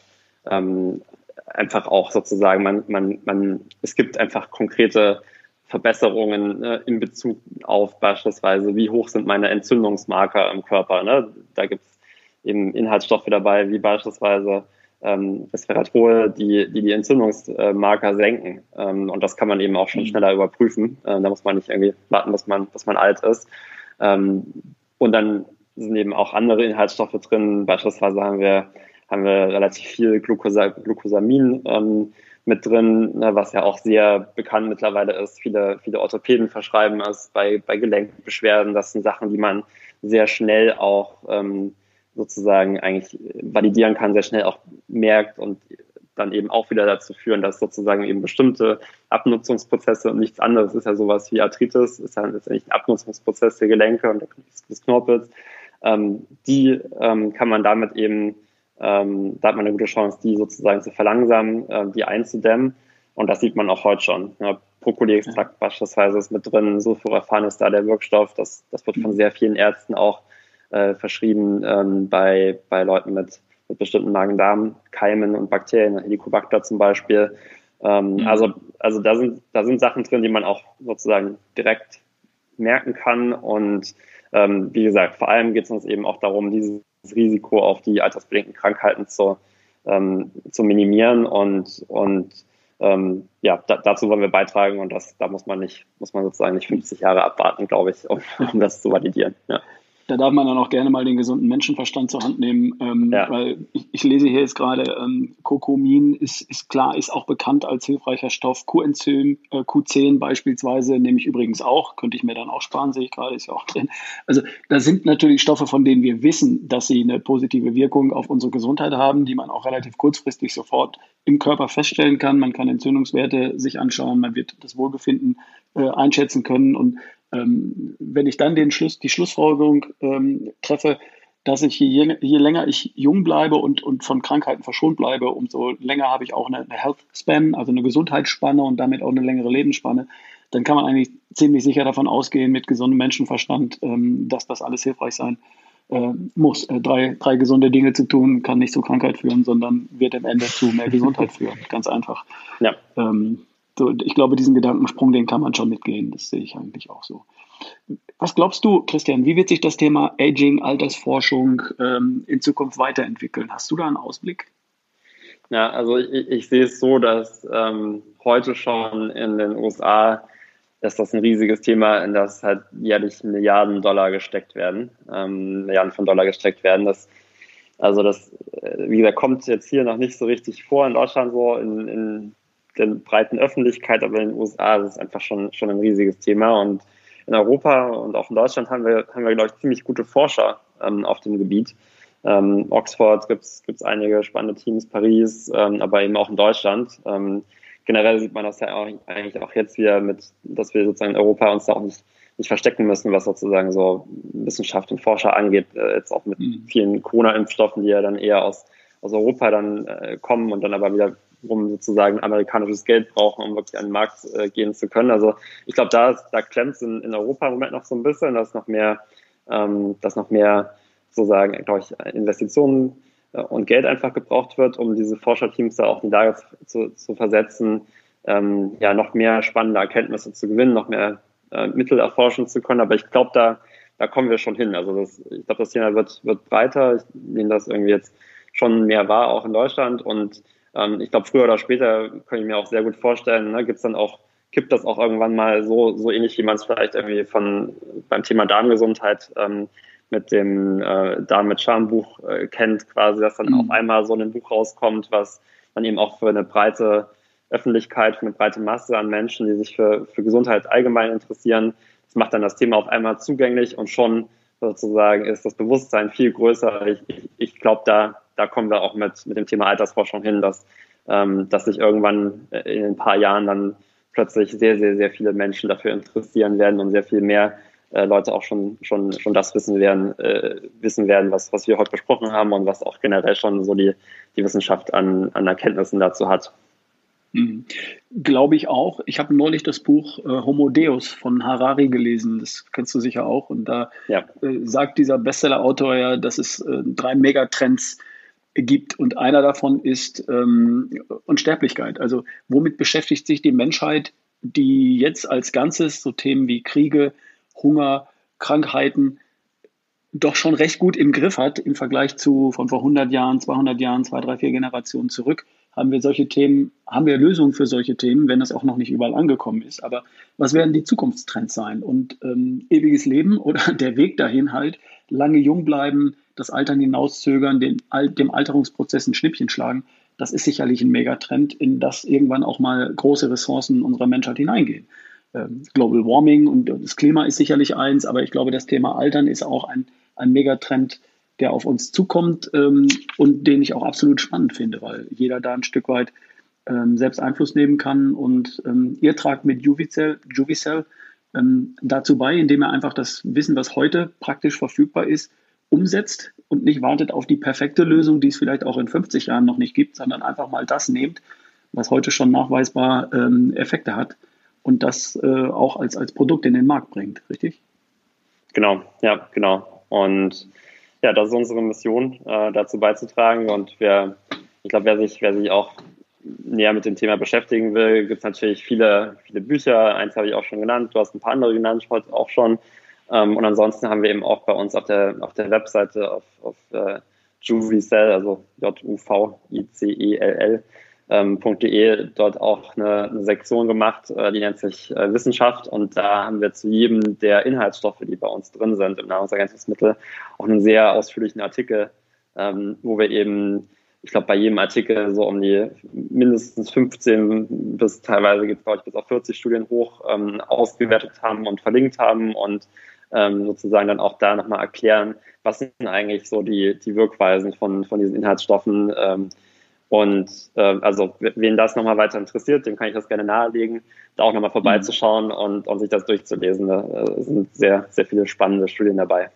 ähm, einfach auch sozusagen, man, man, man, es gibt einfach konkrete Verbesserungen ne, in Bezug auf beispielsweise, wie hoch sind meine Entzündungsmarker im Körper. Ne? Da gibt es eben Inhaltsstoffe dabei, wie beispielsweise ähm, Resveratrol, die, die die Entzündungsmarker senken. Ähm, und das kann man eben auch schon mhm. schneller überprüfen. Ähm, da muss man nicht irgendwie warten, bis man, bis man alt ist. Ähm, und dann sind eben auch andere Inhaltsstoffe drin. Beispielsweise haben wir, haben wir relativ viel Glucosa, Glucosamin ähm, mit drin, ne, was ja auch sehr bekannt mittlerweile ist. Viele, viele Orthopäden verschreiben es bei, bei Gelenkbeschwerden. Das sind Sachen, die man sehr schnell auch ähm, sozusagen eigentlich validieren kann, sehr schnell auch merkt und dann eben auch wieder dazu führen, dass sozusagen eben bestimmte Abnutzungsprozesse und nichts anderes ist ja sowas wie Arthritis, ist ja letztendlich ein Abnutzungsprozess der Gelenke und des Knorpels. Ähm, die ähm, kann man damit eben, ähm, da hat man eine gute Chance, die sozusagen zu verlangsamen, äh, die einzudämmen. Und das sieht man auch heute schon. Ja, Brokkoli-Extrakt beispielsweise ist mit drin, Sulforaphan ist da der Wirkstoff. Das, das wird von sehr vielen Ärzten auch äh, verschrieben ähm, bei, bei Leuten mit, mit bestimmten Magen-Darm-Keimen und Bakterien, Helicobacter zum Beispiel. Ähm, mhm. Also, also da sind, da sind Sachen drin, die man auch sozusagen direkt merken kann. Und ähm, wie gesagt, vor allem geht es uns eben auch darum, dieses Risiko auf die altersbedingten Krankheiten zu, ähm, zu minimieren und, und ähm, ja, da, dazu wollen wir beitragen und das, da muss man nicht, muss man sozusagen nicht 50 Jahre abwarten, glaube ich, um, um das zu validieren. Ja. Da darf man dann auch gerne mal den gesunden Menschenverstand zur Hand nehmen, ähm, ja. weil ich, ich, lese hier jetzt gerade, ähm, Kokomin ist, ist klar, ist auch bekannt als hilfreicher Stoff. Q-Enzym, äh, Q10 beispielsweise nehme ich übrigens auch, könnte ich mir dann auch sparen, sehe ich gerade, ist ja auch drin. Also da sind natürlich Stoffe, von denen wir wissen, dass sie eine positive Wirkung auf unsere Gesundheit haben, die man auch relativ kurzfristig sofort im Körper feststellen kann. Man kann Entzündungswerte sich anschauen, man wird das Wohlbefinden äh, einschätzen können und ähm, wenn ich dann den Schluss, die Schlussfolgerung ähm, treffe, dass ich je, je länger ich jung bleibe und, und von Krankheiten verschont bleibe, umso länger habe ich auch eine, eine Health Span, also eine Gesundheitsspanne und damit auch eine längere Lebensspanne, dann kann man eigentlich ziemlich sicher davon ausgehen, mit gesundem Menschenverstand, ähm, dass das alles hilfreich sein äh, muss. Äh, drei, drei gesunde Dinge zu tun, kann nicht zu Krankheit führen, sondern wird am Ende zu mehr Gesundheit führen. Ganz einfach. Ja. Ähm, so, ich glaube, diesen Gedankensprung, den kann man schon mitgehen. Das sehe ich eigentlich auch so. Was glaubst du, Christian, wie wird sich das Thema Aging, Altersforschung ähm, in Zukunft weiterentwickeln? Hast du da einen Ausblick? Ja, also ich, ich sehe es so, dass ähm, heute schon in den USA ist das ein riesiges Thema, in das halt jährlich Milliarden Dollar gesteckt werden, ähm, Milliarden von Dollar gesteckt werden. Das, also das, äh, wie gesagt, kommt jetzt hier noch nicht so richtig vor in Deutschland so in, in der breiten Öffentlichkeit, aber in den USA ist es einfach schon, schon ein riesiges Thema. Und in Europa und auch in Deutschland haben wir, haben wir glaube ich, ziemlich gute Forscher ähm, auf dem Gebiet. Ähm, Oxford gibt es einige spannende Teams, Paris, ähm, aber eben auch in Deutschland. Ähm, generell sieht man das ja auch, eigentlich auch jetzt wieder mit, dass wir sozusagen in Europa uns da auch nicht, nicht verstecken müssen, was sozusagen so Wissenschaft und Forscher angeht, äh, jetzt auch mit mhm. vielen Corona-Impfstoffen, die ja dann eher aus, aus Europa dann äh, kommen und dann aber wieder um sozusagen amerikanisches Geld brauchen, um wirklich an den Markt äh, gehen zu können. Also ich glaube, da, da klemmt es in, in Europa im Moment noch so ein bisschen, dass noch mehr, ähm, dass noch mehr sozusagen, glaube ich, Investitionen äh, und Geld einfach gebraucht wird, um diese Forscherteams da auch in die Lage zu, zu versetzen, ähm, ja, noch mehr spannende Erkenntnisse zu gewinnen, noch mehr äh, Mittel erforschen zu können. Aber ich glaube, da, da kommen wir schon hin. Also das, ich glaube, das Thema wird, wird breiter. Ich nehme das irgendwie jetzt schon mehr wahr, auch in Deutschland. Und ähm, ich glaube, früher oder später kann ich mir auch sehr gut vorstellen, ne, gibt es dann auch, kippt das auch irgendwann mal so, so ähnlich, wie man es vielleicht irgendwie von beim Thema Darmgesundheit ähm, mit dem äh, Darm mit Schambuch äh, kennt, quasi, dass dann mhm. auf einmal so ein Buch rauskommt, was dann eben auch für eine breite Öffentlichkeit, für eine breite Masse an Menschen, die sich für, für Gesundheit allgemein interessieren, das macht dann das Thema auf einmal zugänglich und schon sozusagen ist das Bewusstsein viel größer. Ich, ich, ich glaube, da, da kommen wir auch mit, mit dem Thema Altersforschung hin, dass, ähm, dass sich irgendwann in ein paar Jahren dann plötzlich sehr, sehr, sehr viele Menschen dafür interessieren werden und sehr viel mehr äh, Leute auch schon, schon, schon das wissen werden, äh, wissen werden, was, was wir heute besprochen haben und was auch generell schon so die, die Wissenschaft an, an Erkenntnissen dazu hat. Mhm. Glaube ich auch. Ich habe neulich das Buch äh, Homo Deus von Harari gelesen. Das kennst du sicher auch. Und da ja. äh, sagt dieser Bestseller-Autor ja, dass es äh, drei Megatrends gibt. Und einer davon ist ähm, Unsterblichkeit. Also womit beschäftigt sich die Menschheit, die jetzt als Ganzes so Themen wie Kriege, Hunger, Krankheiten doch schon recht gut im Griff hat im Vergleich zu von vor 100 Jahren, 200 Jahren, zwei, drei, vier Generationen zurück haben wir solche Themen, haben wir Lösungen für solche Themen, wenn das auch noch nicht überall angekommen ist. Aber was werden die Zukunftstrends sein? Und ähm, ewiges Leben oder der Weg dahin halt, lange jung bleiben, das Altern hinauszögern, den, dem Alterungsprozess ein Schnippchen schlagen, das ist sicherlich ein Megatrend, in das irgendwann auch mal große Ressourcen unserer Menschheit hineingehen. Ähm, Global Warming und das Klima ist sicherlich eins, aber ich glaube, das Thema Altern ist auch ein, ein Megatrend, der auf uns zukommt ähm, und den ich auch absolut spannend finde, weil jeder da ein Stück weit ähm, selbst Einfluss nehmen kann. Und ähm, ihr tragt mit Juvicell, Juvicell ähm, dazu bei, indem er einfach das Wissen, was heute praktisch verfügbar ist, umsetzt und nicht wartet auf die perfekte Lösung, die es vielleicht auch in 50 Jahren noch nicht gibt, sondern einfach mal das nehmt, was heute schon nachweisbar ähm, Effekte hat und das äh, auch als, als Produkt in den Markt bringt, richtig? Genau, ja, genau. Und ja, das ist unsere Mission, äh, dazu beizutragen. Und wer, ich glaube, wer sich, wer sich auch näher mit dem Thema beschäftigen will, gibt es natürlich viele, viele Bücher. Eins habe ich auch schon genannt, du hast ein paar andere genannt heute auch schon. Ähm, und ansonsten haben wir eben auch bei uns auf der, auf der Webseite auf, auf äh, Juvicell, also J-U-V-I-C-E-L-L, ähm, .de dort auch eine, eine Sektion gemacht, äh, die nennt sich äh, Wissenschaft. Und da haben wir zu jedem der Inhaltsstoffe, die bei uns drin sind im Nahrungsergänzungsmittel, auch einen sehr ausführlichen Artikel, ähm, wo wir eben, ich glaube, bei jedem Artikel so um die mindestens 15 bis teilweise geht es, glaube ich, bis auf 40 Studien hoch ähm, ausgewertet haben und verlinkt haben. Und ähm, sozusagen dann auch da nochmal erklären, was sind eigentlich so die, die Wirkweisen von, von diesen Inhaltsstoffen, ähm, und äh, also wen das nochmal weiter interessiert, dem kann ich das gerne nahelegen, da auch nochmal vorbeizuschauen und, und sich das durchzulesen. Da äh, sind sehr, sehr viele spannende Studien dabei.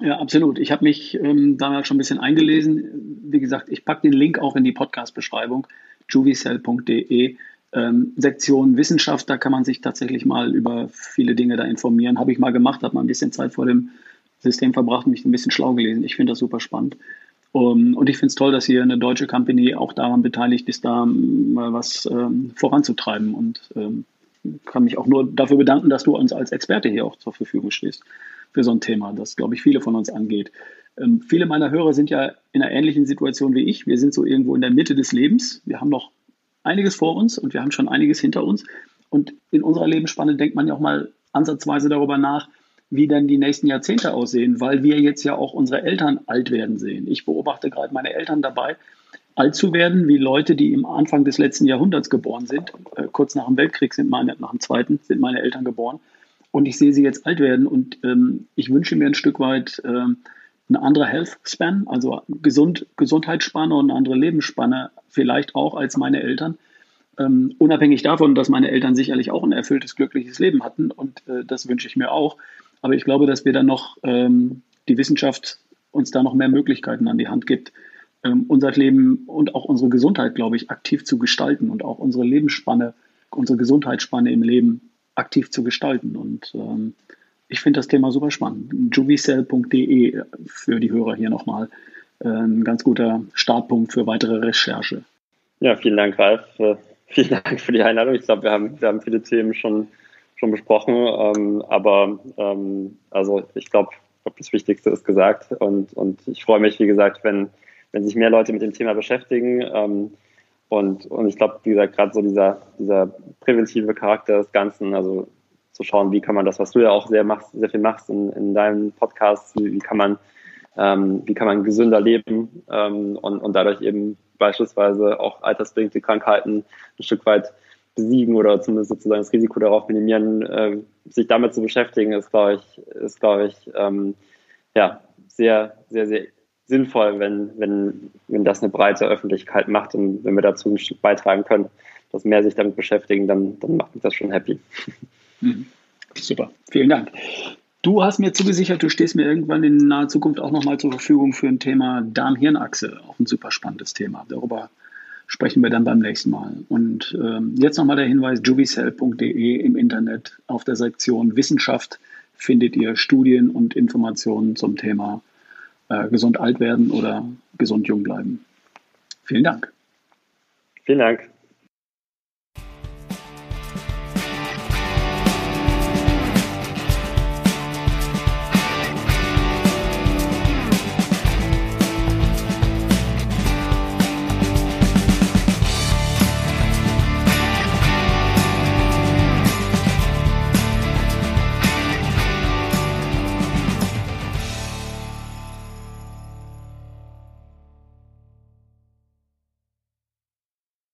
Ja, absolut. Ich habe mich ähm, damals schon ein bisschen eingelesen. Wie gesagt, ich packe den Link auch in die Podcast-Beschreibung, juvicell.de. Ähm, Sektion Wissenschaft, da kann man sich tatsächlich mal über viele Dinge da informieren. Habe ich mal gemacht, habe mal ein bisschen Zeit vor dem System verbracht, mich ein bisschen schlau gelesen. Ich finde das super spannend. Um, und ich finde es toll, dass hier eine deutsche Company auch daran beteiligt ist, da mal was ähm, voranzutreiben. Und ähm, kann mich auch nur dafür bedanken, dass du uns als Experte hier auch zur Verfügung stehst für so ein Thema, das, glaube ich, viele von uns angeht. Ähm, viele meiner Hörer sind ja in einer ähnlichen Situation wie ich. Wir sind so irgendwo in der Mitte des Lebens. Wir haben noch einiges vor uns und wir haben schon einiges hinter uns. Und in unserer Lebensspanne denkt man ja auch mal ansatzweise darüber nach, wie dann die nächsten Jahrzehnte aussehen, weil wir jetzt ja auch unsere Eltern alt werden sehen. Ich beobachte gerade meine Eltern dabei, alt zu werden, wie Leute, die im Anfang des letzten Jahrhunderts geboren sind. Äh, kurz nach dem Weltkrieg sind meine, nach dem Zweiten sind meine Eltern geboren. Und ich sehe sie jetzt alt werden und ähm, ich wünsche mir ein Stück weit ähm, eine andere Health Span, also Gesund, Gesundheitsspanne und eine andere Lebensspanne, vielleicht auch als meine Eltern. Ähm, unabhängig davon, dass meine Eltern sicherlich auch ein erfülltes, glückliches Leben hatten und äh, das wünsche ich mir auch. Aber ich glaube, dass wir dann noch ähm, die Wissenschaft uns da noch mehr Möglichkeiten an die Hand gibt, ähm, unser Leben und auch unsere Gesundheit, glaube ich, aktiv zu gestalten und auch unsere Lebensspanne, unsere Gesundheitsspanne im Leben aktiv zu gestalten. Und ähm, ich finde das Thema super spannend. juvicell.de für die Hörer hier nochmal äh, ein ganz guter Startpunkt für weitere Recherche. Ja, vielen Dank, Ralf. Äh, vielen Dank für die Einladung. Ich glaube, wir haben, wir haben viele Themen schon schon besprochen. Ähm, aber ähm, also ich glaube, glaub, das Wichtigste ist gesagt. Und, und ich freue mich, wie gesagt, wenn, wenn sich mehr Leute mit dem Thema beschäftigen. Ähm, und, und ich glaube, wie gesagt, gerade so dieser, dieser präventive Charakter des Ganzen, also zu schauen, wie kann man das, was du ja auch sehr machst, sehr viel machst in, in deinem Podcast, wie, wie kann man ähm, wie kann man gesünder leben ähm, und, und dadurch eben beispielsweise auch altersbedingte Krankheiten ein Stück weit besiegen oder zumindest sozusagen das Risiko darauf minimieren, äh, sich damit zu beschäftigen, ist, glaube ich, ist, glaube ich, ähm, ja, sehr, sehr, sehr sinnvoll, wenn, wenn, wenn das eine breite Öffentlichkeit macht und wenn wir dazu ein Stück beitragen können, dass mehr sich damit beschäftigen, dann, dann macht mich das schon happy. Mhm. Super, vielen Dank. Du hast mir zugesichert, du stehst mir irgendwann in naher Zukunft auch nochmal zur Verfügung für ein Thema Darm-Hirn-Achse, auch ein super spannendes Thema. Darüber sprechen wir dann beim nächsten Mal. Und ähm, jetzt nochmal der Hinweis, jubicell.de im Internet auf der Sektion Wissenschaft findet ihr Studien und Informationen zum Thema äh, gesund alt werden oder gesund jung bleiben. Vielen Dank. Vielen Dank.